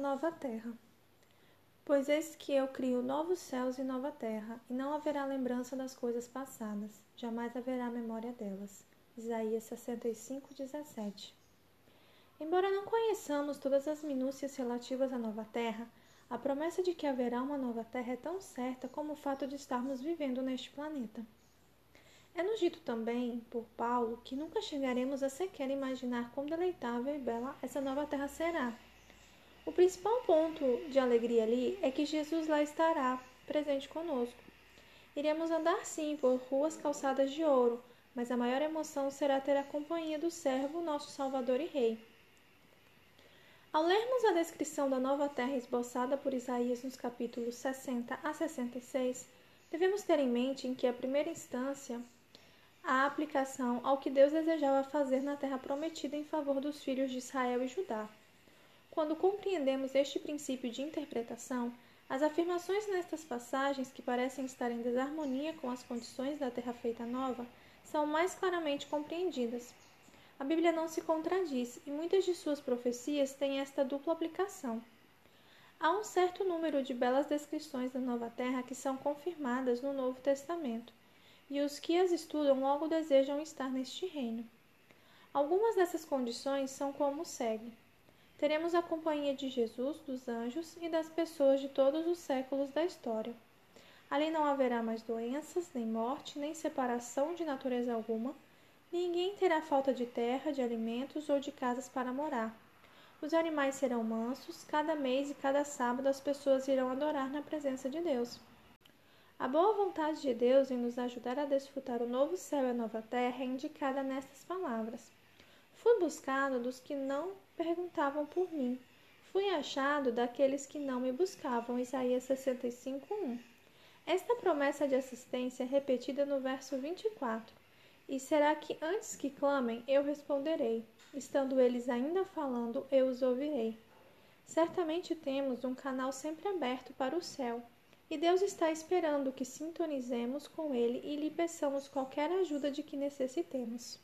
nova terra. Pois eis que eu crio novos céus e nova terra, e não haverá lembrança das coisas passadas, jamais haverá memória delas. Isaías 65, 17. Embora não conheçamos todas as minúcias relativas à nova terra, a promessa de que haverá uma nova terra é tão certa como o fato de estarmos vivendo neste planeta. É-nos dito também por Paulo que nunca chegaremos a sequer imaginar quão deleitável e bela essa nova terra será. O principal ponto de alegria ali é que Jesus lá estará, presente conosco. Iremos andar sim por ruas calçadas de ouro, mas a maior emoção será ter a companhia do servo, nosso Salvador e Rei. Ao lermos a descrição da nova terra esboçada por Isaías nos capítulos 60 a 66, devemos ter em mente em que, a primeira instância, a aplicação ao que Deus desejava fazer na terra prometida em favor dos filhos de Israel e Judá. Quando compreendemos este princípio de interpretação, as afirmações nestas passagens, que parecem estar em desarmonia com as condições da terra feita nova, são mais claramente compreendidas. A Bíblia não se contradiz e muitas de suas profecias têm esta dupla aplicação. Há um certo número de belas descrições da nova terra que são confirmadas no Novo Testamento e os que as estudam logo desejam estar neste reino. Algumas dessas condições são como segue: teremos a companhia de Jesus, dos anjos e das pessoas de todos os séculos da história. Ali não haverá mais doenças, nem morte, nem separação de natureza alguma. Ninguém terá falta de terra, de alimentos ou de casas para morar. Os animais serão mansos, cada mês e cada sábado as pessoas irão adorar na presença de Deus. A boa vontade de Deus em nos ajudar a desfrutar o novo céu e a nova terra é indicada nestas palavras. Fui buscado dos que não perguntavam por mim. Fui achado daqueles que não me buscavam. Isaías 65, 1. Esta promessa de assistência é repetida no verso 24. E será que antes que clamem, eu responderei? Estando eles ainda falando, eu os ouvirei. Certamente temos um canal sempre aberto para o céu e Deus está esperando que sintonizemos com Ele e lhe peçamos qualquer ajuda de que necessitemos.